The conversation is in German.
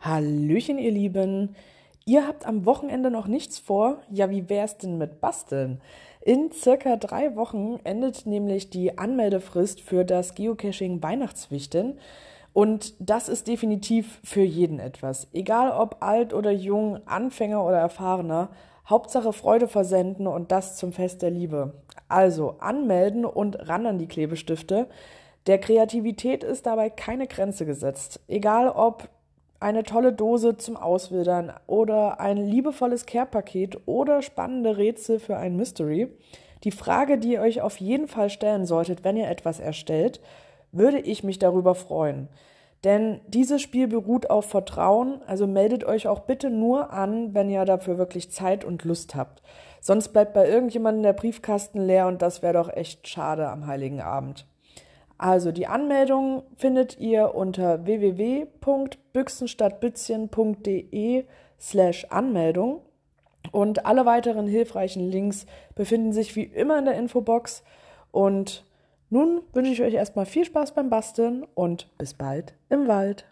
Hallöchen, ihr Lieben. Ihr habt am Wochenende noch nichts vor? Ja, wie wär's denn mit Basteln? In circa drei Wochen endet nämlich die Anmeldefrist für das Geocaching Weihnachtswichten. Und das ist definitiv für jeden etwas. Egal ob alt oder jung, Anfänger oder Erfahrener, Hauptsache Freude versenden und das zum Fest der Liebe. Also anmelden und ran an die Klebestifte. Der Kreativität ist dabei keine Grenze gesetzt. Egal ob eine tolle Dose zum Auswildern oder ein liebevolles Care-Paket oder spannende Rätsel für ein Mystery. Die Frage, die ihr euch auf jeden Fall stellen solltet, wenn ihr etwas erstellt, würde ich mich darüber freuen. Denn dieses Spiel beruht auf Vertrauen, also meldet euch auch bitte nur an, wenn ihr dafür wirklich Zeit und Lust habt. Sonst bleibt bei irgendjemandem der Briefkasten leer und das wäre doch echt schade am heiligen Abend. Also die Anmeldung findet ihr unter www.büchsenstadtbützchen.de slash Anmeldung und alle weiteren hilfreichen Links befinden sich wie immer in der Infobox und nun wünsche ich euch erstmal viel Spaß beim Basteln und bis bald im Wald.